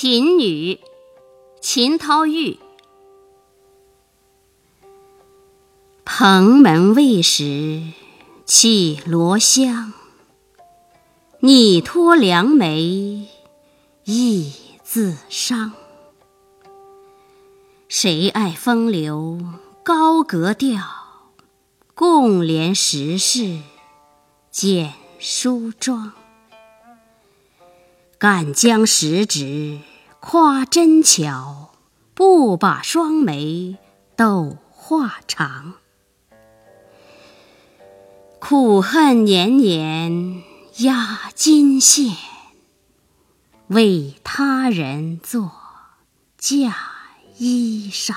贫女，秦涛玉。蓬门未识绮罗香，拟托良媒意自伤。谁爱风流高格调，共怜时世简梳妆。敢将十指夸真巧，不把双眉斗画长。苦恨年年压金线，为他人做嫁衣裳。